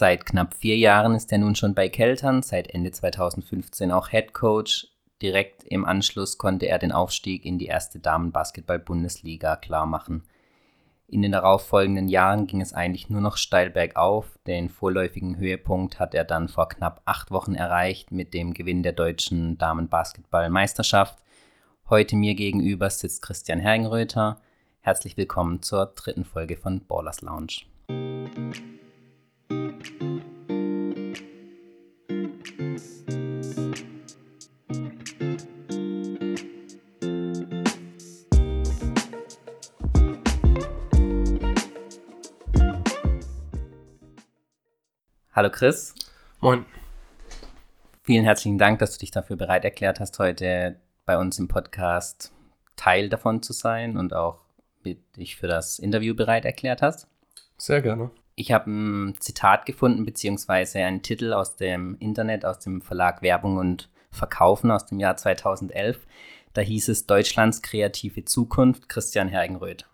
Seit knapp vier Jahren ist er nun schon bei Keltern, seit Ende 2015 auch Head Coach. Direkt im Anschluss konnte er den Aufstieg in die erste Damenbasketball-Bundesliga klarmachen. In den darauffolgenden Jahren ging es eigentlich nur noch steil bergauf. Den vorläufigen Höhepunkt hat er dann vor knapp acht Wochen erreicht mit dem Gewinn der deutschen Damenbasketballmeisterschaft. Heute mir gegenüber sitzt Christian Hergenröther. Herzlich willkommen zur dritten Folge von Ballers Lounge. Hallo Chris. Moin. Vielen herzlichen Dank, dass du dich dafür bereit erklärt hast, heute bei uns im Podcast Teil davon zu sein und auch dich für das Interview bereit erklärt hast. Sehr gerne. Ich habe ein Zitat gefunden, beziehungsweise einen Titel aus dem Internet, aus dem Verlag Werbung und Verkaufen aus dem Jahr 2011. Da hieß es Deutschlands kreative Zukunft, Christian Hergenröth.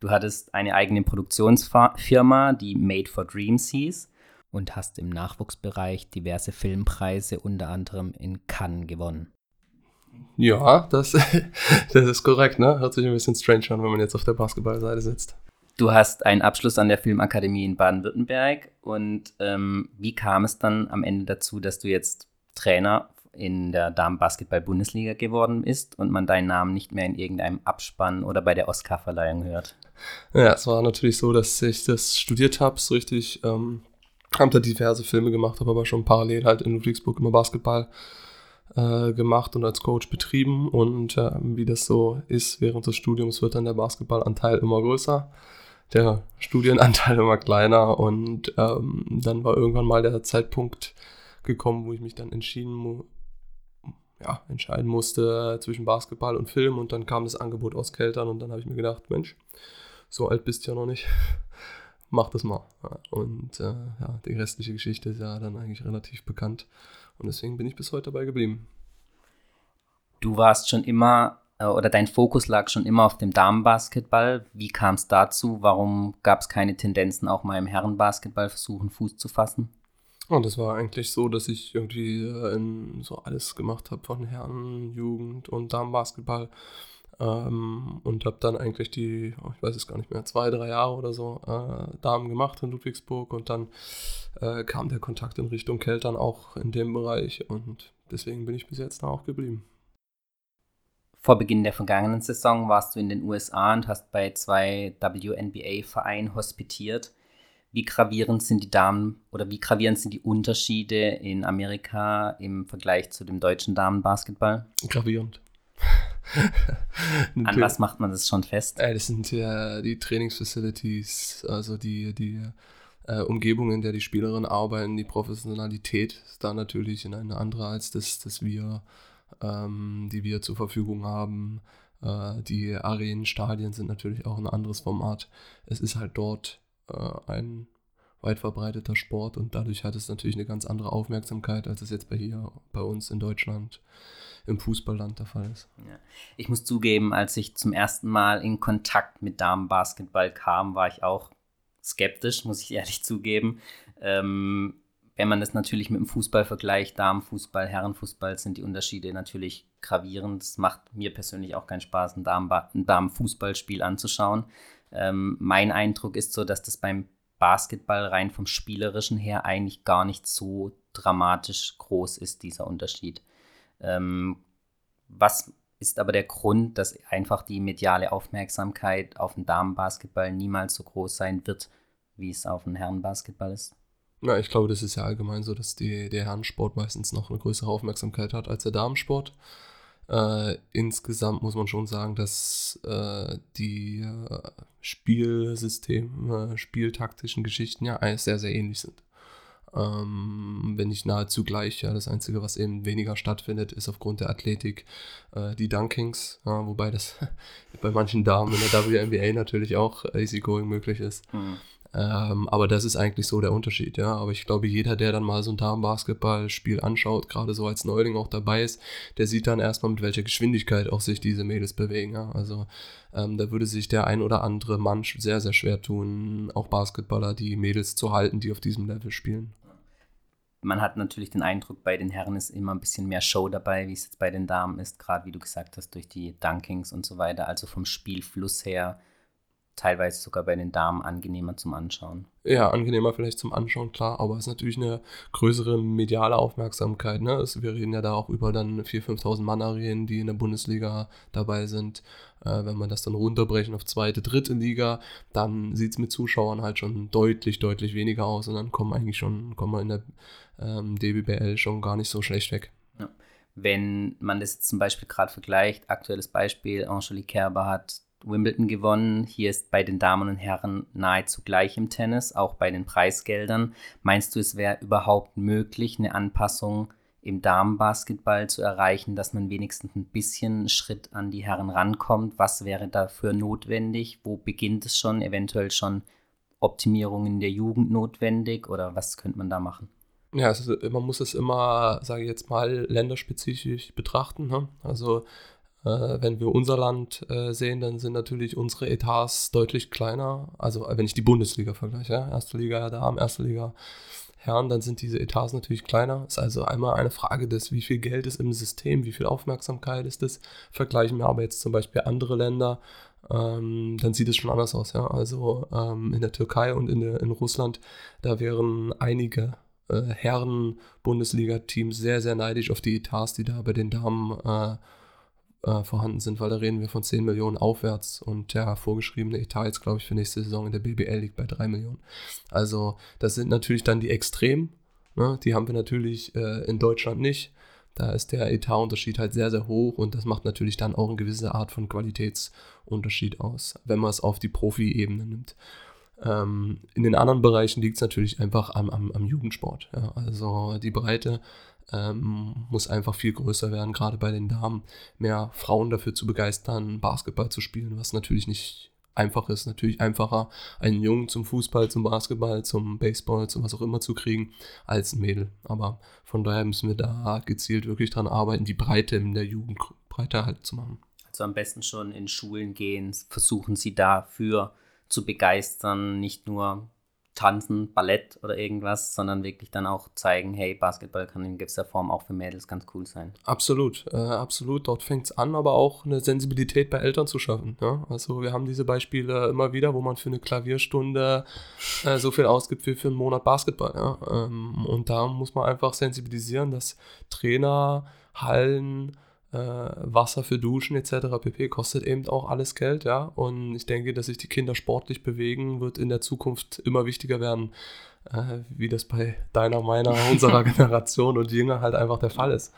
Du hattest eine eigene Produktionsfirma, die Made for Dreams hieß und hast im Nachwuchsbereich diverse Filmpreise unter anderem in Cannes gewonnen. Ja, das, das ist korrekt, ne? Hört sich ein bisschen strange an, wenn man jetzt auf der Basketballseite sitzt. Du hast einen Abschluss an der Filmakademie in Baden-Württemberg und ähm, wie kam es dann am Ende dazu, dass du jetzt Trainer in der Damenbasketball-Bundesliga geworden bist und man deinen Namen nicht mehr in irgendeinem Abspann oder bei der Oscarverleihung hört? Ja, es war natürlich so, dass ich das studiert habe, so richtig ähm, habe da diverse Filme gemacht, habe aber schon parallel halt in Ludwigsburg immer Basketball äh, gemacht und als Coach betrieben. Und äh, wie das so ist, während des Studiums wird dann der Basketballanteil immer größer, der Studienanteil immer kleiner. Und ähm, dann war irgendwann mal der Zeitpunkt gekommen, wo ich mich dann entschieden ja, entscheiden musste zwischen Basketball und Film. Und dann kam das Angebot aus Keltern und dann habe ich mir gedacht, Mensch, so alt bist du ja noch nicht mach das mal. Und äh, ja, die restliche Geschichte ist ja dann eigentlich relativ bekannt. Und deswegen bin ich bis heute dabei geblieben. Du warst schon immer, oder dein Fokus lag schon immer auf dem Damenbasketball. Wie kam es dazu? Warum gab es keine Tendenzen, auch mal im Herrenbasketball versuchen, Fuß zu fassen? Und das war eigentlich so, dass ich irgendwie äh, so alles gemacht habe von Herren, Jugend und Damenbasketball. Ähm, und habe dann eigentlich die, oh, ich weiß es gar nicht mehr, zwei, drei Jahre oder so äh, Damen gemacht in Ludwigsburg und dann äh, kam der Kontakt in Richtung Keltern auch in dem Bereich und deswegen bin ich bis jetzt da auch geblieben. Vor Beginn der vergangenen Saison warst du in den USA und hast bei zwei WNBA-Vereinen hospitiert. Wie gravierend sind die Damen oder wie gravierend sind die Unterschiede in Amerika im Vergleich zu dem deutschen Damenbasketball? Gravierend. An was macht man das schon fest? Äh, das sind ja die Trainingsfacilities, also die, die äh, Umgebung, in der die Spielerinnen arbeiten, die Professionalität ist da natürlich in eine andere als das, das wir, ähm, die wir zur Verfügung haben. Äh, die Arenen, Stadien sind natürlich auch ein anderes Format. Es ist halt dort äh, ein weit verbreiteter Sport und dadurch hat es natürlich eine ganz andere Aufmerksamkeit, als es jetzt bei hier bei uns in Deutschland im Fußballland der Fall ist. Ja. Ich muss zugeben, als ich zum ersten Mal in Kontakt mit Damenbasketball kam, war ich auch skeptisch, muss ich ehrlich zugeben. Ähm, wenn man das natürlich mit dem Fußball vergleicht, Damenfußball, Herrenfußball, sind die Unterschiede natürlich gravierend. Es macht mir persönlich auch keinen Spaß, ein, Damenba ein Damenfußballspiel anzuschauen. Ähm, mein Eindruck ist so, dass das beim Basketball rein vom Spielerischen her eigentlich gar nicht so dramatisch groß ist, dieser Unterschied. Ähm, was ist aber der Grund, dass einfach die mediale Aufmerksamkeit auf den Damenbasketball niemals so groß sein wird, wie es auf den Herrenbasketball ist? Na, ich glaube, das ist ja allgemein so, dass die, der Herrensport meistens noch eine größere Aufmerksamkeit hat als der Damensport. Äh, insgesamt muss man schon sagen, dass äh, die äh, Spielsysteme, spieltaktischen Geschichten ja sehr, sehr ähnlich sind ähm, wenn nicht nahezu gleich. Ja, das Einzige, was eben weniger stattfindet, ist aufgrund der Athletik äh, die Dunkings, ja, wobei das bei manchen Damen in der WNBA natürlich auch easygoing möglich ist. Mhm. Ähm, aber das ist eigentlich so der Unterschied, ja. Aber ich glaube, jeder, der dann mal so ein Damenbasketballspiel anschaut, gerade so als Neuling auch dabei ist, der sieht dann erstmal, mit welcher Geschwindigkeit auch sich diese Mädels bewegen, ja. Also ähm, da würde sich der ein oder andere Mann sehr, sehr schwer tun, auch Basketballer, die Mädels zu halten, die auf diesem Level spielen man hat natürlich den Eindruck, bei den Herren ist immer ein bisschen mehr Show dabei, wie es jetzt bei den Damen ist, gerade wie du gesagt hast, durch die Dunkings und so weiter. Also vom Spielfluss her teilweise sogar bei den Damen angenehmer zum Anschauen. Ja, angenehmer vielleicht zum Anschauen, klar, aber es ist natürlich eine größere mediale Aufmerksamkeit. Ne? Es, wir reden ja da auch über dann 4.000, 5.000 Mann Arenen, die in der Bundesliga dabei sind. Äh, wenn man das dann runterbrechen auf zweite, dritte Liga, dann sieht es mit Zuschauern halt schon deutlich, deutlich weniger aus und dann kommen eigentlich schon, kommen wir in der ähm, DBBL schon gar nicht so schlecht weg. Ja. Wenn man das zum Beispiel gerade vergleicht, aktuelles Beispiel, Angelique Kerber hat Wimbledon gewonnen. Hier ist bei den Damen und Herren nahezu gleich im Tennis, auch bei den Preisgeldern. Meinst du, es wäre überhaupt möglich, eine Anpassung im Damenbasketball zu erreichen, dass man wenigstens ein bisschen Schritt an die Herren rankommt? Was wäre dafür notwendig? Wo beginnt es schon? Eventuell schon Optimierungen der Jugend notwendig oder was könnte man da machen? Ja, ist, man muss es immer, sage ich jetzt mal, länderspezifisch betrachten. Ne? Also wenn wir unser Land äh, sehen, dann sind natürlich unsere Etats deutlich kleiner. Also wenn ich die Bundesliga vergleiche, ja? erste Liga Damen, erste Liga Herren, dann sind diese Etats natürlich kleiner. Ist also einmal eine Frage des, wie viel Geld ist im System, wie viel Aufmerksamkeit ist es. Vergleichen wir aber jetzt zum Beispiel andere Länder, ähm, dann sieht es schon anders aus. Ja? Also ähm, in der Türkei und in, der, in Russland, da wären einige äh, Herren-Bundesliga-Teams sehr, sehr neidisch auf die Etats, die da bei den Damen äh, äh, vorhanden sind, weil da reden wir von 10 Millionen aufwärts und der vorgeschriebene Etat jetzt, glaube ich, für nächste Saison in der BBL liegt bei 3 Millionen. Also das sind natürlich dann die Extremen, ne? die haben wir natürlich äh, in Deutschland nicht. Da ist der Etatunterschied halt sehr, sehr hoch und das macht natürlich dann auch eine gewisse Art von Qualitätsunterschied aus, wenn man es auf die Profi-Ebene nimmt. Ähm, in den anderen Bereichen liegt es natürlich einfach am, am, am Jugendsport. Ja. Also die Breite ähm, muss einfach viel größer werden, gerade bei den Damen, mehr Frauen dafür zu begeistern, Basketball zu spielen, was natürlich nicht einfach ist. Natürlich einfacher, einen Jungen zum Fußball, zum Basketball, zum Baseball, zum was auch immer zu kriegen, als ein Mädel. Aber von daher müssen wir da gezielt wirklich dran arbeiten, die Breite in der Jugend breiter halt zu machen. Also am besten schon in Schulen gehen, versuchen sie dafür zu begeistern, nicht nur Tanzen, Ballett oder irgendwas, sondern wirklich dann auch zeigen, hey, Basketball kann in gewisser Form auch für Mädels ganz cool sein. Absolut, äh, absolut. Dort fängt es an, aber auch eine Sensibilität bei Eltern zu schaffen. Ja? Also wir haben diese Beispiele immer wieder, wo man für eine Klavierstunde äh, so viel ausgibt wie für einen Monat Basketball. Ja? Ähm, und da muss man einfach sensibilisieren, dass Trainer, Hallen, Wasser für Duschen etc. pp. kostet eben auch alles Geld, ja. Und ich denke, dass sich die Kinder sportlich bewegen, wird in der Zukunft immer wichtiger werden, äh, wie das bei deiner, meiner, unserer Generation und jünger halt einfach der Fall ist.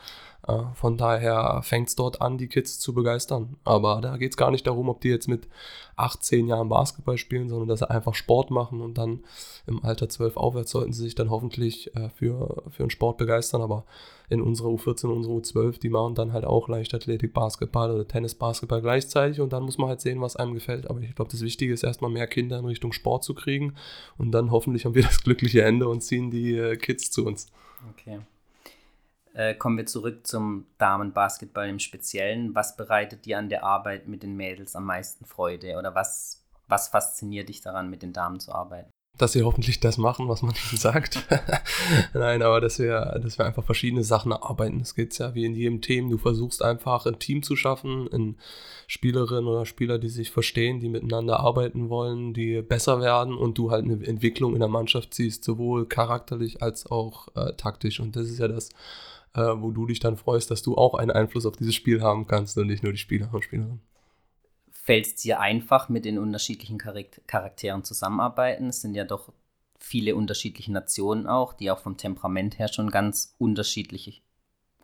Äh, von daher fängt es dort an, die Kids zu begeistern. Aber da geht es gar nicht darum, ob die jetzt mit 18 Jahren Basketball spielen, sondern dass sie einfach Sport machen und dann im Alter 12 aufwärts sollten sie sich dann hoffentlich äh, für, für einen Sport begeistern. Aber in unserer U14 und unserer U12, die machen dann halt auch Leichtathletik, Basketball oder Tennis, Basketball gleichzeitig und dann muss man halt sehen, was einem gefällt. Aber ich glaube, das Wichtige ist erstmal mehr Kinder in Richtung Sport zu kriegen und dann hoffentlich haben wir das glückliche Ende und ziehen die äh, Kids zu uns. Okay. Äh, kommen wir zurück zum Damenbasketball im Speziellen. Was bereitet dir an der Arbeit mit den Mädels am meisten Freude oder was, was fasziniert dich daran, mit den Damen zu arbeiten? Dass sie hoffentlich das machen, was man ihnen sagt. Nein, aber dass wir, dass wir einfach verschiedene Sachen arbeiten. Es geht ja wie in jedem Team. Du versuchst einfach ein Team zu schaffen, in Spielerinnen oder Spieler, die sich verstehen, die miteinander arbeiten wollen, die besser werden und du halt eine Entwicklung in der Mannschaft siehst, sowohl charakterlich als auch äh, taktisch. Und das ist ja das, äh, wo du dich dann freust, dass du auch einen Einfluss auf dieses Spiel haben kannst und nicht nur die Spieler und Spielerinnen. Fällt es dir einfach, mit den unterschiedlichen Charakteren zusammenarbeiten? Es sind ja doch viele unterschiedliche Nationen auch, die auch vom Temperament her schon ganz unterschiedliche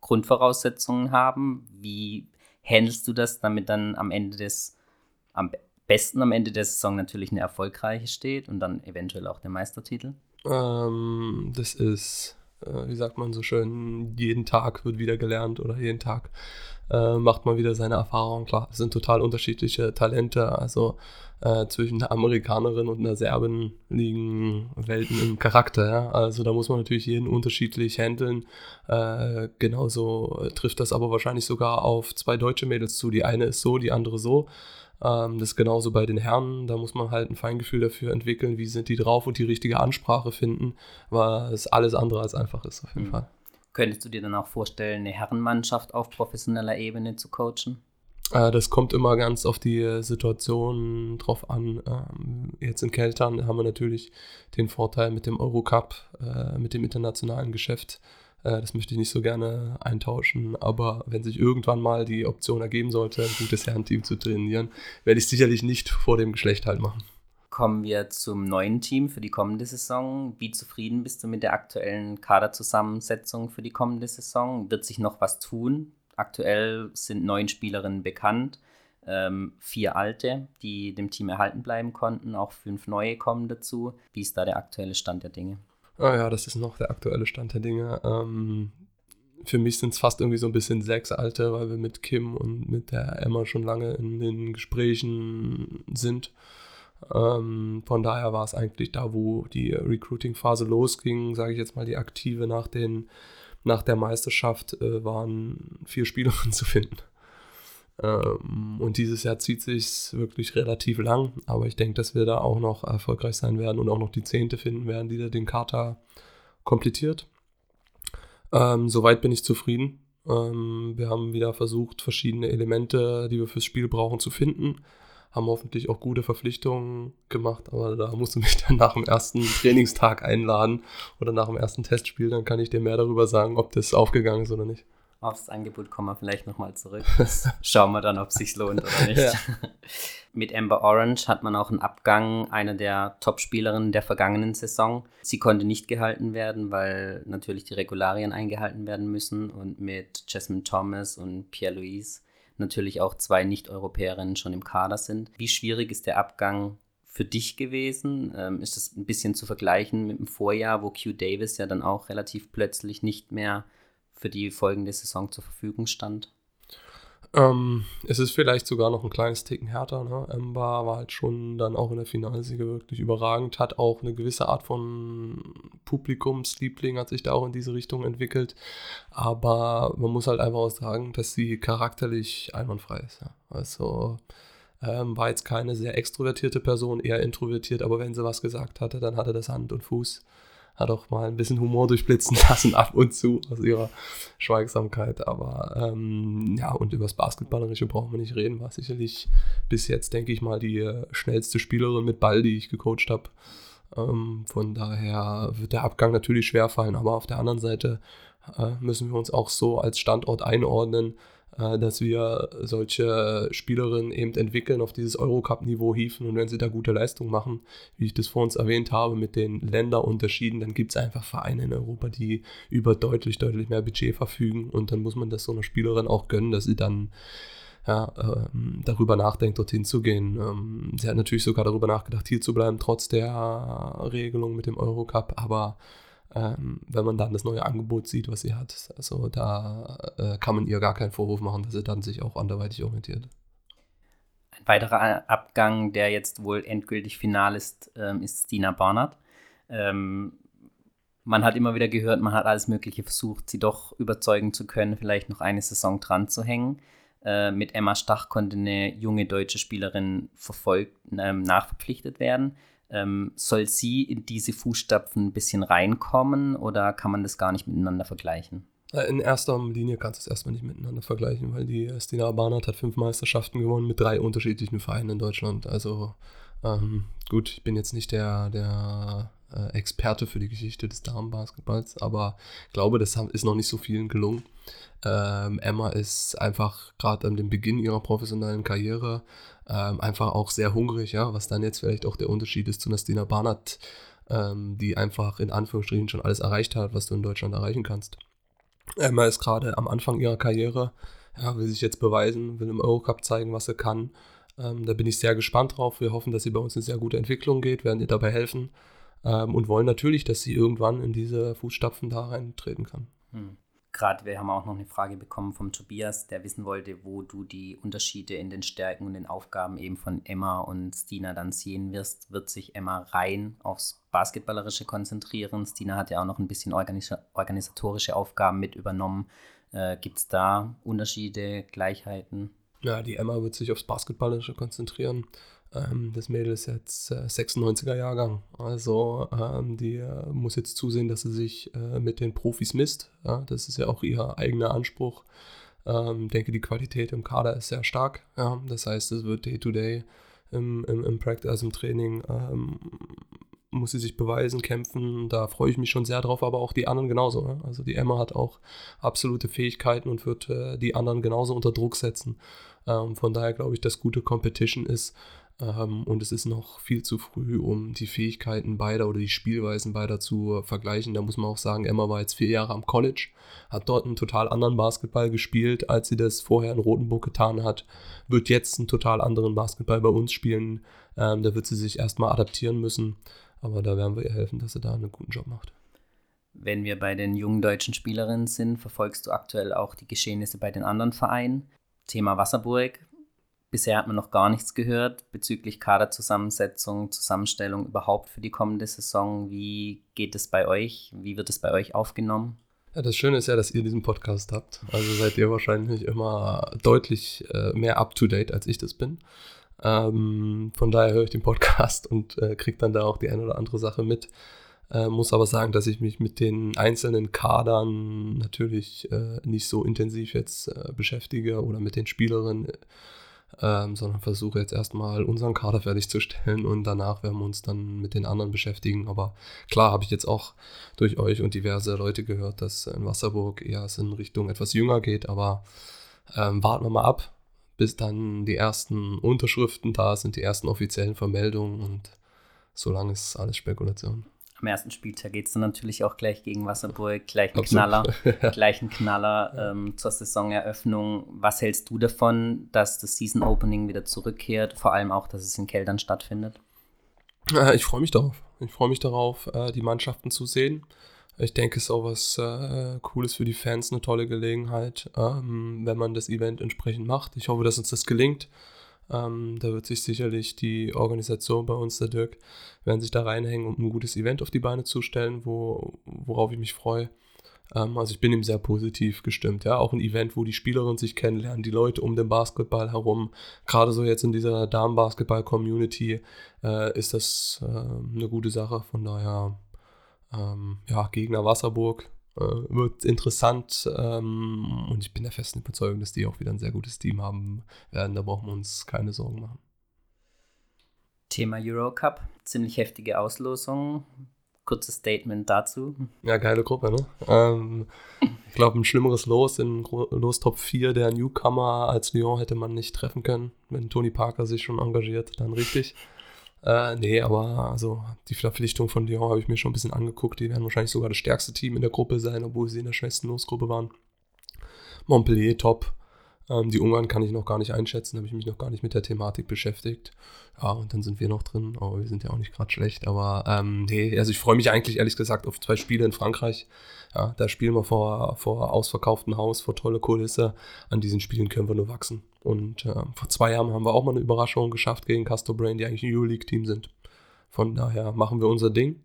Grundvoraussetzungen haben. Wie handelst du das, damit dann am Ende des, am besten am Ende der Saison natürlich eine erfolgreiche steht und dann eventuell auch der Meistertitel? Ähm, das ist äh, wie sagt man so schön, jeden Tag wird wieder gelernt oder jeden Tag äh, macht man wieder seine Erfahrungen. Klar, es sind total unterschiedliche Talente. Also äh, zwischen einer Amerikanerin und einer Serbin liegen Welten im Charakter. Ja? Also da muss man natürlich jeden unterschiedlich handeln. Äh, genauso trifft das aber wahrscheinlich sogar auf zwei deutsche Mädels zu. Die eine ist so, die andere so. Ähm, das ist genauso bei den Herren. Da muss man halt ein Feingefühl dafür entwickeln, wie sind die drauf und die richtige Ansprache finden, was alles andere als einfach ist auf jeden mhm. Fall. Könntest du dir dann auch vorstellen, eine Herrenmannschaft auf professioneller Ebene zu coachen? Äh, das kommt immer ganz auf die Situation drauf an. Ähm, jetzt in Keltern haben wir natürlich den Vorteil mit dem Eurocup, äh, mit dem internationalen Geschäft. Äh, das möchte ich nicht so gerne eintauschen, aber wenn sich irgendwann mal die Option ergeben sollte, ein gutes Herrenteam zu trainieren, werde ich sicherlich nicht vor dem Geschlecht halt machen. Kommen wir zum neuen Team für die kommende Saison. Wie zufrieden bist du mit der aktuellen Kaderzusammensetzung für die kommende Saison? Wird sich noch was tun? Aktuell sind neun Spielerinnen bekannt, ähm, vier alte, die dem Team erhalten bleiben konnten, auch fünf neue kommen dazu. Wie ist da der aktuelle Stand der Dinge? Ah ja, das ist noch der aktuelle Stand der Dinge. Ähm, für mich sind es fast irgendwie so ein bisschen sechs alte, weil wir mit Kim und mit der Emma schon lange in den Gesprächen sind. Ähm, von daher war es eigentlich da, wo die Recruiting-Phase losging, sage ich jetzt mal, die aktive nach, den, nach der Meisterschaft, äh, waren vier Spielerinnen zu finden. Ähm, und dieses Jahr zieht sich wirklich relativ lang, aber ich denke, dass wir da auch noch erfolgreich sein werden und auch noch die Zehnte finden werden, die da den Kater komplettiert. Ähm, soweit bin ich zufrieden. Ähm, wir haben wieder versucht, verschiedene Elemente, die wir fürs Spiel brauchen, zu finden haben hoffentlich auch gute Verpflichtungen gemacht, aber da musst du mich dann nach dem ersten Trainingstag einladen oder nach dem ersten Testspiel, dann kann ich dir mehr darüber sagen, ob das aufgegangen ist oder nicht. Aufs Angebot kommen wir vielleicht nochmal zurück. Schauen wir dann, ob es sich lohnt oder nicht. Ja. Mit Amber Orange hat man auch einen Abgang einer der Top-Spielerinnen der vergangenen Saison. Sie konnte nicht gehalten werden, weil natürlich die Regularien eingehalten werden müssen. Und mit Jasmine Thomas und Pierre-Louise natürlich auch zwei Nicht-Europäerinnen schon im Kader sind. Wie schwierig ist der Abgang für dich gewesen? Ähm, ist das ein bisschen zu vergleichen mit dem Vorjahr, wo Q Davis ja dann auch relativ plötzlich nicht mehr für die folgende Saison zur Verfügung stand? Ähm, es ist vielleicht sogar noch ein kleines Ticken härter. Ne? Ember war halt schon dann auch in der Finalsiege wirklich überragend, hat auch eine gewisse Art von Publikumsliebling, hat sich da auch in diese Richtung entwickelt. Aber man muss halt einfach auch sagen, dass sie charakterlich einwandfrei ist. Ja? Also ähm, war jetzt keine sehr extrovertierte Person, eher introvertiert, aber wenn sie was gesagt hatte, dann hatte das Hand und Fuß hat auch mal ein bisschen Humor durchblitzen lassen ab und zu aus ihrer Schweigsamkeit. Aber ähm, ja, und über das Basketballerische brauchen wir nicht reden. War sicherlich bis jetzt, denke ich mal, die äh, schnellste Spielerin mit Ball, die ich gecoacht habe. Ähm, von daher wird der Abgang natürlich schwer fallen. Aber auf der anderen Seite äh, müssen wir uns auch so als Standort einordnen, dass wir solche Spielerinnen eben entwickeln, auf dieses Eurocup-Niveau hieven. Und wenn sie da gute Leistung machen, wie ich das vor uns erwähnt habe, mit den Länderunterschieden, dann gibt es einfach Vereine in Europa, die über deutlich, deutlich mehr Budget verfügen. Und dann muss man das so einer Spielerin auch gönnen, dass sie dann ja, ähm, darüber nachdenkt, dorthin zu gehen. Ähm, sie hat natürlich sogar darüber nachgedacht, hier zu bleiben, trotz der Regelung mit dem Eurocup, aber ähm, wenn man dann das neue Angebot sieht, was sie hat. Also da äh, kann man ihr gar keinen Vorwurf machen, dass sie dann sich auch anderweitig orientiert. Ein weiterer Abgang, der jetzt wohl endgültig final ist, ähm, ist Stina Barnard. Ähm, man hat immer wieder gehört, man hat alles Mögliche versucht, sie doch überzeugen zu können, vielleicht noch eine Saison dran zu hängen. Äh, mit Emma Stach konnte eine junge deutsche Spielerin verfolgt, ähm, nachverpflichtet werden. Ähm, soll sie in diese Fußstapfen ein bisschen reinkommen oder kann man das gar nicht miteinander vergleichen? In erster Linie kannst du es erstmal nicht miteinander vergleichen, weil die Stina Barnard hat fünf Meisterschaften gewonnen mit drei unterschiedlichen Vereinen in Deutschland. Also ähm, gut, ich bin jetzt nicht der, der äh, Experte für die Geschichte des Damenbasketballs, aber ich glaube, das ist noch nicht so vielen gelungen. Ähm, Emma ist einfach gerade an dem Beginn ihrer professionellen Karriere ähm, einfach auch sehr hungrig, ja, was dann jetzt vielleicht auch der Unterschied ist zu Nastina Barnett, ähm, die einfach in Anführungsstrichen schon alles erreicht hat, was du in Deutschland erreichen kannst. Emma ist gerade am Anfang ihrer Karriere, ja, will sich jetzt beweisen, will im Eurocup zeigen, was sie kann. Ähm, da bin ich sehr gespannt drauf. Wir hoffen, dass sie bei uns eine sehr gute Entwicklung geht, werden ihr dabei helfen. ähm, und wollen natürlich, dass sie irgendwann in diese Fußstapfen da reintreten kann. Hm. Gerade wir haben auch noch eine Frage bekommen vom Tobias, der wissen wollte, wo du die Unterschiede in den Stärken und den Aufgaben eben von Emma und Stina dann sehen wirst. Wird sich Emma rein aufs Basketballerische konzentrieren? Stina hat ja auch noch ein bisschen organis organisatorische Aufgaben mit übernommen. Äh, Gibt es da Unterschiede, Gleichheiten? Ja, die Emma wird sich aufs Basketballerische konzentrieren. Ähm, das Mädel ist jetzt äh, 96er Jahrgang. Also ähm, die äh, muss jetzt zusehen, dass sie sich äh, mit den Profis misst. Ja? Das ist ja auch ihr eigener Anspruch. Ich ähm, denke, die Qualität im Kader ist sehr stark. Ja? Das heißt, es wird Day-to-Day -Day im, im, im Practice, also im Training, ähm, muss sie sich beweisen, kämpfen. Da freue ich mich schon sehr drauf, aber auch die anderen genauso. Ne? Also die Emma hat auch absolute Fähigkeiten und wird äh, die anderen genauso unter Druck setzen. Ähm, von daher glaube ich, dass gute Competition ist. Ähm, und es ist noch viel zu früh, um die Fähigkeiten beider oder die Spielweisen beider zu vergleichen. Da muss man auch sagen, Emma war jetzt vier Jahre am College, hat dort einen total anderen Basketball gespielt, als sie das vorher in Rotenburg getan hat, wird jetzt einen total anderen Basketball bei uns spielen. Ähm, da wird sie sich erstmal adaptieren müssen, aber da werden wir ihr helfen, dass sie da einen guten Job macht. Wenn wir bei den jungen deutschen Spielerinnen sind, verfolgst du aktuell auch die Geschehnisse bei den anderen Vereinen. Thema Wasserburg, Bisher hat man noch gar nichts gehört bezüglich Kaderzusammensetzung, Zusammenstellung überhaupt für die kommende Saison. Wie geht es bei euch? Wie wird es bei euch aufgenommen? Ja, das Schöne ist ja, dass ihr diesen Podcast habt. Also seid ihr wahrscheinlich immer deutlich äh, mehr up-to-date, als ich das bin. Ähm, von daher höre ich den Podcast und äh, kriege dann da auch die eine oder andere Sache mit. Äh, muss aber sagen, dass ich mich mit den einzelnen Kadern natürlich äh, nicht so intensiv jetzt äh, beschäftige oder mit den Spielerinnen ähm, sondern versuche jetzt erstmal unseren Kader fertigzustellen und danach werden wir uns dann mit den anderen beschäftigen. Aber klar habe ich jetzt auch durch euch und diverse Leute gehört, dass in Wasserburg eher es in Richtung etwas jünger geht, aber ähm, warten wir mal ab, bis dann die ersten Unterschriften da sind, die ersten offiziellen Vermeldungen und solange ist alles Spekulation am ersten Spieltag geht es dann natürlich auch gleich gegen Wasserburg, gleich ein Knaller, gleich ein Knaller ähm, zur Saisoneröffnung. Was hältst du davon, dass das Season Opening wieder zurückkehrt, vor allem auch, dass es in Keldern stattfindet? ich freue mich darauf. Ich freue mich darauf, äh, die Mannschaften zu sehen. Ich denke, es ist auch was äh, Cooles für die Fans, eine tolle Gelegenheit, ähm, wenn man das Event entsprechend macht. Ich hoffe, dass uns das gelingt. Ähm, da wird sich sicherlich die Organisation bei uns, der Dirk, werden sich da reinhängen, um ein gutes Event auf die Beine zu stellen, wo, worauf ich mich freue. Ähm, also ich bin ihm sehr positiv gestimmt. Ja, auch ein Event, wo die Spielerinnen sich kennenlernen, die Leute um den Basketball herum. Gerade so jetzt in dieser Damenbasketball-Community äh, ist das äh, eine gute Sache. Von daher, ähm, ja, Gegner Wasserburg äh, wird interessant ähm, und ich bin der festen Überzeugung, dass die auch wieder ein sehr gutes Team haben werden. Da brauchen wir uns keine Sorgen machen. Thema Eurocup, ziemlich heftige Auslosung. Kurzes Statement dazu. Ja, geile Gruppe, ne? Ähm, ich glaube, ein schlimmeres Los in Los Top 4 der Newcomer als Lyon hätte man nicht treffen können. Wenn Tony Parker sich schon engagiert, dann richtig. Äh, nee, aber also die Verpflichtung von Lyon habe ich mir schon ein bisschen angeguckt. Die werden wahrscheinlich sogar das stärkste Team in der Gruppe sein, obwohl sie in der schwächsten Losgruppe waren. Montpellier top. Ähm, die Ungarn kann ich noch gar nicht einschätzen, habe ich mich noch gar nicht mit der Thematik beschäftigt. Ja, und dann sind wir noch drin, aber wir sind ja auch nicht gerade schlecht. Aber ähm, nee, also ich freue mich eigentlich ehrlich gesagt auf zwei Spiele in Frankreich. Ja, da spielen wir vor, vor ausverkauftem Haus, vor tolle Kulisse. An diesen Spielen können wir nur wachsen. Und äh, vor zwei Jahren haben wir auch mal eine Überraschung geschafft gegen Castor Brain, die eigentlich ein Euroleague-Team sind. Von daher machen wir unser Ding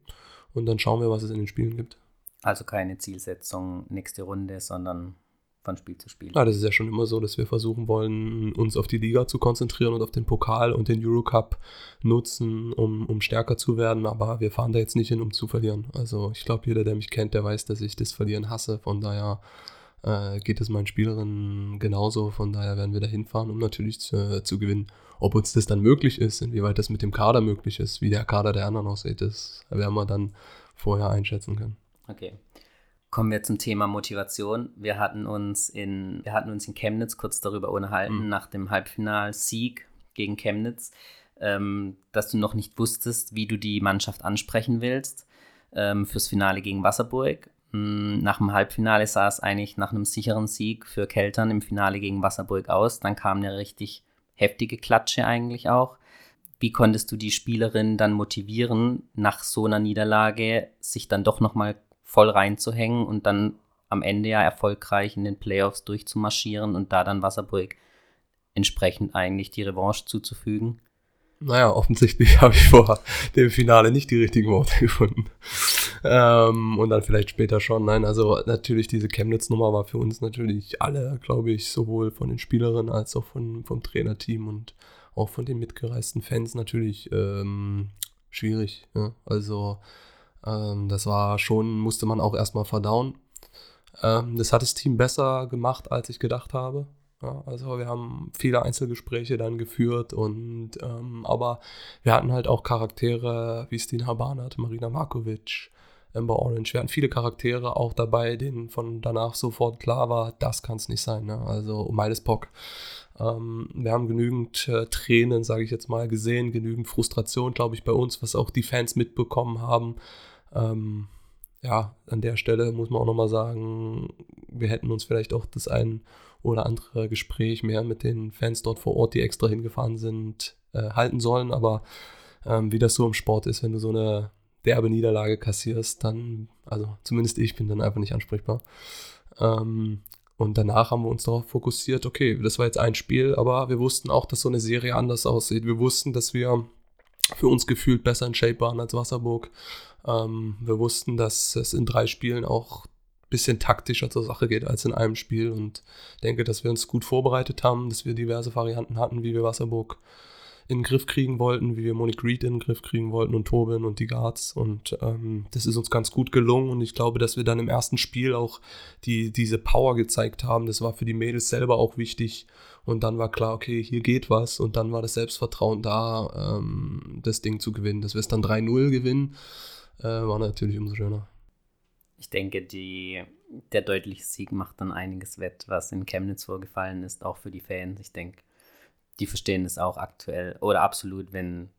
und dann schauen wir, was es in den Spielen gibt. Also keine Zielsetzung nächste Runde, sondern von Spiel zu Spiel. Ja, das ist ja schon immer so, dass wir versuchen wollen, uns auf die Liga zu konzentrieren und auf den Pokal und den Eurocup nutzen, um, um stärker zu werden. Aber wir fahren da jetzt nicht hin, um zu verlieren. Also ich glaube, jeder, der mich kennt, der weiß, dass ich das Verlieren hasse. Von daher äh, geht es meinen Spielerinnen genauso. Von daher werden wir da hinfahren, um natürlich zu, zu, gewinnen. Ob uns das dann möglich ist, inwieweit das mit dem Kader möglich ist, wie der Kader der anderen aussieht, das werden wir dann vorher einschätzen können. Okay. Kommen wir zum Thema Motivation. Wir hatten uns in, wir hatten uns in Chemnitz kurz darüber unterhalten, mhm. nach dem Halbfinalsieg gegen Chemnitz, ähm, dass du noch nicht wusstest, wie du die Mannschaft ansprechen willst ähm, fürs Finale gegen Wasserburg. Mm, nach dem Halbfinale sah es eigentlich nach einem sicheren Sieg für Keltern im Finale gegen Wasserburg aus. Dann kam eine richtig heftige Klatsche eigentlich auch. wie konntest du die Spielerin dann motivieren, nach so einer Niederlage sich dann doch nochmal voll reinzuhängen und dann am Ende ja erfolgreich in den Playoffs durchzumarschieren und da dann Wasserburg entsprechend eigentlich die Revanche zuzufügen? Naja, offensichtlich habe ich vor dem Finale nicht die richtigen Worte gefunden. Ähm, und dann vielleicht später schon. Nein, also natürlich diese Chemnitz-Nummer war für uns natürlich alle, glaube ich, sowohl von den Spielerinnen als auch von, vom Trainerteam und auch von den mitgereisten Fans natürlich ähm, schwierig. Ja? Also ähm, das war schon, musste man auch erstmal verdauen. Ähm, das hat das Team besser gemacht, als ich gedacht habe. Ja, also wir haben viele Einzelgespräche dann geführt und ähm, aber wir hatten halt auch Charaktere wie Stina Barnard, Marina Markovic, Amber Orange. Wir hatten viele Charaktere auch dabei, denen von danach sofort klar war, das kann es nicht sein. Ne? Also Miles Pock ähm, wir haben genügend äh, Tränen, sage ich jetzt mal, gesehen, genügend Frustration, glaube ich, bei uns, was auch die Fans mitbekommen haben. Ähm, ja, an der Stelle muss man auch nochmal sagen, wir hätten uns vielleicht auch das ein oder andere Gespräch mehr mit den Fans dort vor Ort, die extra hingefahren sind, äh, halten sollen. Aber ähm, wie das so im Sport ist, wenn du so eine derbe Niederlage kassierst, dann, also zumindest ich bin dann einfach nicht ansprechbar. Ähm, und danach haben wir uns darauf fokussiert, okay, das war jetzt ein Spiel, aber wir wussten auch, dass so eine Serie anders aussieht. Wir wussten, dass wir für uns gefühlt besser in Shape waren als Wasserburg. Ähm, wir wussten, dass es in drei Spielen auch ein bisschen taktischer zur Sache geht als in einem Spiel und denke, dass wir uns gut vorbereitet haben, dass wir diverse Varianten hatten, wie wir Wasserburg in den Griff kriegen wollten, wie wir Monique Reed in den Griff kriegen wollten und Tobin und die Guards. Und ähm, das ist uns ganz gut gelungen. Und ich glaube, dass wir dann im ersten Spiel auch die, diese Power gezeigt haben. Das war für die Mädels selber auch wichtig. Und dann war klar, okay, hier geht was. Und dann war das Selbstvertrauen da, ähm, das Ding zu gewinnen. Dass wir es dann 3-0 gewinnen, äh, war natürlich umso schöner. Ich denke, die, der deutliche Sieg macht dann einiges wett, was in Chemnitz vorgefallen ist, auch für die Fans. Ich denke, die verstehen es auch aktuell oder absolut, wenn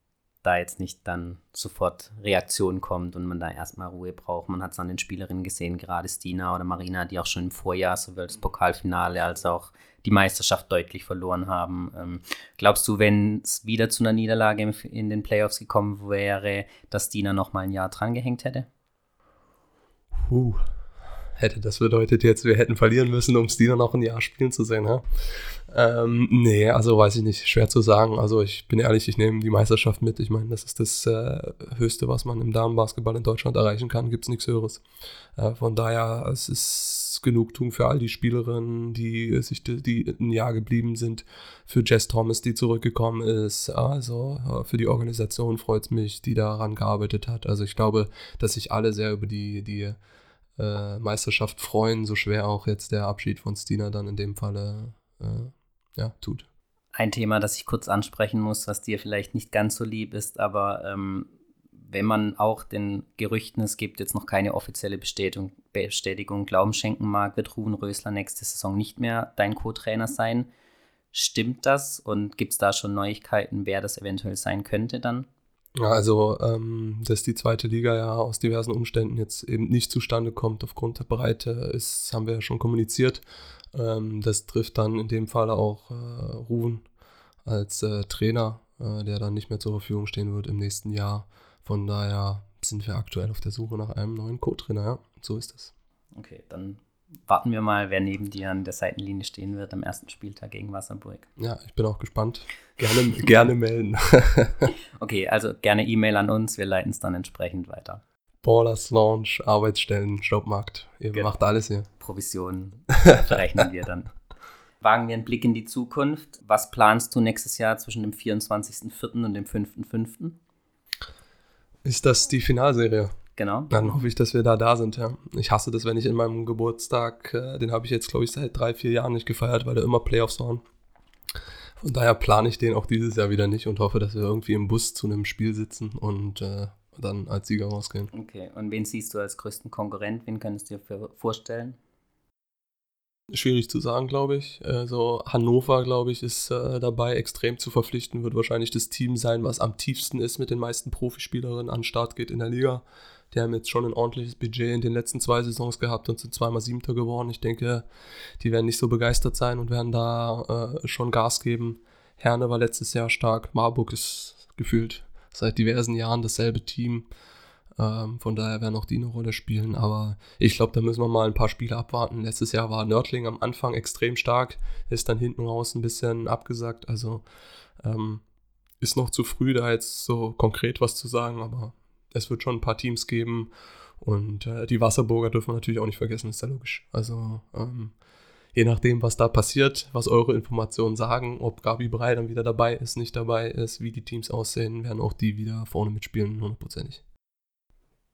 da jetzt nicht dann sofort Reaktion kommt und man da erstmal Ruhe braucht. Man hat es an den Spielerinnen gesehen, gerade Stina oder Marina, die auch schon im Vorjahr sowohl das Pokalfinale als auch die Meisterschaft deutlich verloren haben. Ähm, glaubst du, wenn es wieder zu einer Niederlage in den Playoffs gekommen wäre, dass Stina noch mal ein Jahr drangehängt hätte? Puh, hätte das bedeutet jetzt, wir hätten verlieren müssen, um Stina noch ein Jahr spielen zu sehen. Ja? Ähm, nee, also weiß ich nicht, schwer zu sagen. Also ich bin ehrlich, ich nehme die Meisterschaft mit. Ich meine, das ist das äh, Höchste, was man im Damenbasketball in Deutschland erreichen kann. Gibt es nichts Höheres. Äh, von daher, es ist Genugtuung für all die Spielerinnen, die sich die ein Jahr geblieben sind. Für Jess Thomas, die zurückgekommen ist. Also äh, für die Organisation freut es mich, die daran gearbeitet hat. Also ich glaube, dass sich alle sehr über die, die äh, Meisterschaft freuen, so schwer auch jetzt der Abschied von Stina dann in dem Falle äh, ja, tut. Ein Thema, das ich kurz ansprechen muss, was dir vielleicht nicht ganz so lieb ist, aber ähm, wenn man auch den Gerüchten, es gibt jetzt noch keine offizielle Bestätigung, Bestätigung Glauben schenken mag, wird Ruben Rösler nächste Saison nicht mehr dein Co-Trainer sein. Stimmt das und gibt es da schon Neuigkeiten, wer das eventuell sein könnte dann? Ja, also, ähm, dass die zweite Liga ja aus diversen Umständen jetzt eben nicht zustande kommt aufgrund der Breite, ist, haben wir ja schon kommuniziert. Ähm, das trifft dann in dem Fall auch äh, Ruven als äh, Trainer, äh, der dann nicht mehr zur Verfügung stehen wird im nächsten Jahr. Von daher sind wir aktuell auf der Suche nach einem neuen Co-Trainer, ja, so ist es. Okay, dann warten wir mal, wer neben dir an der Seitenlinie stehen wird am ersten Spieltag gegen Wasserburg. Ja, ich bin auch gespannt. Gerne, gerne melden. okay, also gerne E-Mail an uns, wir leiten es dann entsprechend weiter. Ballers Launch, Arbeitsstellen, Jobmarkt. Ihr genau. macht alles hier. Provisionen verrechnen wir dann. Wagen wir einen Blick in die Zukunft. Was planst du nächstes Jahr zwischen dem 24.04. und dem 5.05.? Ist das die Finalserie? Genau. Dann hoffe ich, dass wir da da sind, ja. Ich hasse das, wenn ich in meinem Geburtstag, äh, den habe ich jetzt, glaube ich, seit drei, vier Jahren nicht gefeiert, weil da immer Playoffs waren. Von daher plane ich den auch dieses Jahr wieder nicht und hoffe, dass wir irgendwie im Bus zu einem Spiel sitzen und äh, dann als Sieger rausgehen. Okay, und wen siehst du als größten Konkurrent? Wen könntest du dir vorstellen? Schwierig zu sagen, glaube ich. Also Hannover, glaube ich, ist äh, dabei extrem zu verpflichten, wird wahrscheinlich das Team sein, was am tiefsten ist mit den meisten Profispielerinnen an den Start geht in der Liga. Die haben jetzt schon ein ordentliches Budget in den letzten zwei Saisons gehabt und sind zweimal Siebter geworden. Ich denke, die werden nicht so begeistert sein und werden da äh, schon Gas geben. Herne war letztes Jahr stark. Marburg ist gefühlt seit diversen Jahren dasselbe Team. Ähm, von daher werden auch die eine Rolle spielen. Aber ich glaube, da müssen wir mal ein paar Spiele abwarten. Letztes Jahr war Nördling am Anfang extrem stark, ist dann hinten raus ein bisschen abgesagt. Also ähm, ist noch zu früh, da jetzt so konkret was zu sagen, aber es wird schon ein paar Teams geben. Und äh, die Wasserburger dürfen wir natürlich auch nicht vergessen, ist ja logisch. Also ähm, je nachdem, was da passiert, was eure Informationen sagen, ob Gabi Brei dann wieder dabei ist, nicht dabei ist, wie die Teams aussehen, werden auch die wieder vorne mitspielen, hundertprozentig.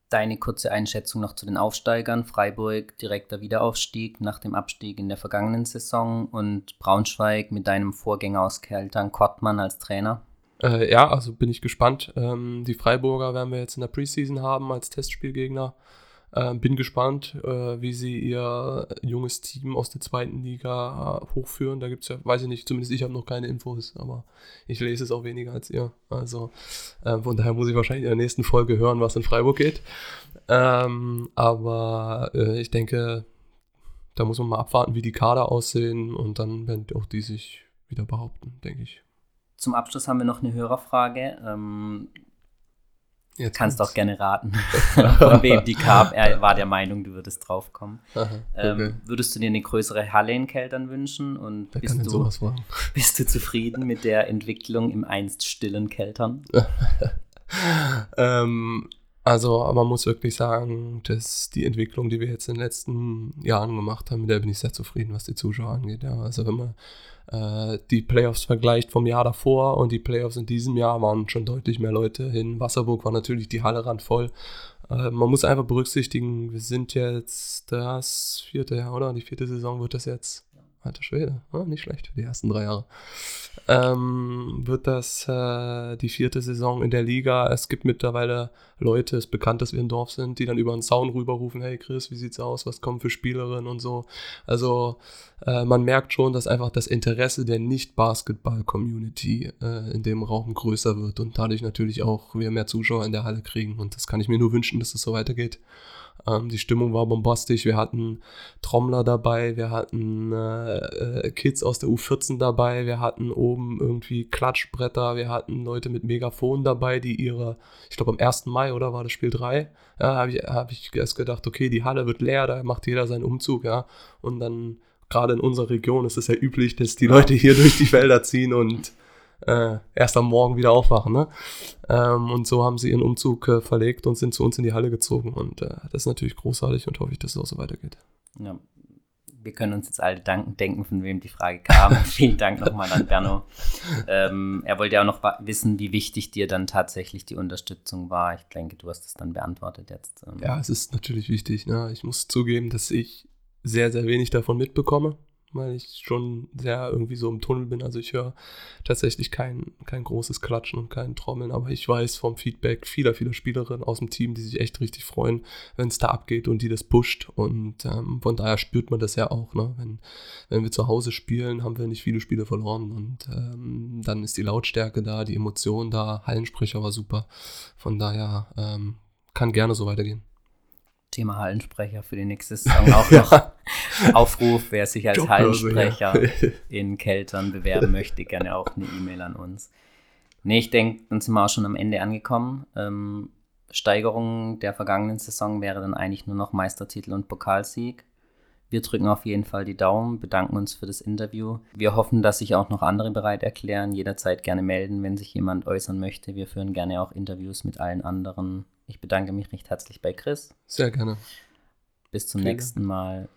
Deine kurze Einschätzung noch zu den Aufsteigern. Freiburg direkter Wiederaufstieg nach dem Abstieg in der vergangenen Saison und Braunschweig mit deinem Vorgänger aus Keltern, Kottmann als Trainer. Äh, ja, also bin ich gespannt. Ähm, die Freiburger werden wir jetzt in der Preseason haben als Testspielgegner. Äh, bin gespannt, äh, wie sie ihr junges Team aus der zweiten Liga äh, hochführen. Da gibt es ja, weiß ich nicht, zumindest ich habe noch keine Infos, aber ich lese es auch weniger als ihr. Also äh, von daher muss ich wahrscheinlich in der nächsten Folge hören, was in Freiburg geht. Ähm, aber äh, ich denke, da muss man mal abwarten, wie die Kader aussehen und dann werden auch die sich wieder behaupten, denke ich. Zum Abschluss haben wir noch eine Hörerfrage. Ähm, Jetzt Kannst auch gerne raten, von wem die kam. Er war der Meinung, du würdest draufkommen. Aha, ähm, okay. ähm, würdest du dir eine größere Halle in Keltern wünschen? Und Wer bist, du, bist du zufrieden mit der Entwicklung im einst stillen Keltern? ähm, also, man muss wirklich sagen, dass die Entwicklung, die wir jetzt in den letzten Jahren gemacht haben, mit der bin ich sehr zufrieden, was die Zuschauer angeht. Ja. Also, wenn man äh, die Playoffs vergleicht vom Jahr davor und die Playoffs in diesem Jahr waren schon deutlich mehr Leute. In Wasserburg war natürlich die Halle randvoll. Äh, man muss einfach berücksichtigen, wir sind jetzt das vierte Jahr, oder? Die vierte Saison wird das jetzt. Alter Schwede, oh, nicht schlecht für die ersten drei Jahre ähm, wird das äh, die vierte Saison in der Liga. Es gibt mittlerweile Leute, es ist bekannt, dass wir ein Dorf sind, die dann über den Zaun rüberrufen, hey Chris, wie sieht's aus, was kommen für Spielerinnen und so. Also äh, man merkt schon, dass einfach das Interesse der Nicht-Basketball-Community äh, in dem Raum größer wird und dadurch natürlich auch wir mehr Zuschauer in der Halle kriegen und das kann ich mir nur wünschen, dass es das so weitergeht. Ähm, die Stimmung war bombastisch. Wir hatten Trommler dabei, wir hatten äh, äh Kids aus der U14 dabei, wir hatten oben irgendwie Klatschbretter, wir hatten Leute mit Megafon dabei, die ihre, ich glaube am 1. Mai oder war das Spiel 3, ja, habe ich, hab ich erst gedacht, okay, die Halle wird leer, da macht jeder seinen Umzug, ja. Und dann, gerade in unserer Region ist es ja üblich, dass die Leute hier durch die Felder ziehen und äh, erst am Morgen wieder aufwachen. Ne? Ähm, und so haben sie ihren Umzug äh, verlegt und sind zu uns in die Halle gezogen. Und äh, das ist natürlich großartig und hoffe ich, dass es auch so weitergeht. Ja. Wir können uns jetzt alle danken, denken, von wem die Frage kam. Vielen Dank nochmal an Berno. Ähm, er wollte ja auch noch wissen, wie wichtig dir dann tatsächlich die Unterstützung war. Ich denke, du hast es dann beantwortet jetzt. Ähm. Ja, es ist natürlich wichtig. Ne? Ich muss zugeben, dass ich sehr, sehr wenig davon mitbekomme weil ich schon sehr irgendwie so im Tunnel bin. Also ich höre tatsächlich kein, kein großes Klatschen und kein Trommeln, aber ich weiß vom Feedback vieler, vieler Spielerinnen aus dem Team, die sich echt richtig freuen, wenn es da abgeht und die das pusht. Und ähm, von daher spürt man das ja auch. Ne? Wenn, wenn wir zu Hause spielen, haben wir nicht viele Spiele verloren und ähm, dann ist die Lautstärke da, die Emotion da, Hallensprecher war super. Von daher ähm, kann gerne so weitergehen. Thema Hallensprecher für die nächste Saison auch noch. Aufruf, wer sich als Hallensprecher in Keltern bewerben möchte, gerne auch eine E-Mail an uns. Nee, ich denke, dann sind wir auch schon am Ende angekommen. Ähm, Steigerung der vergangenen Saison wäre dann eigentlich nur noch Meistertitel und Pokalsieg. Wir drücken auf jeden Fall die Daumen, bedanken uns für das Interview. Wir hoffen, dass sich auch noch andere bereit erklären. Jederzeit gerne melden, wenn sich jemand äußern möchte. Wir führen gerne auch Interviews mit allen anderen. Ich bedanke mich recht herzlich bei Chris. Sehr gerne. Bis zum Vielen nächsten Mal.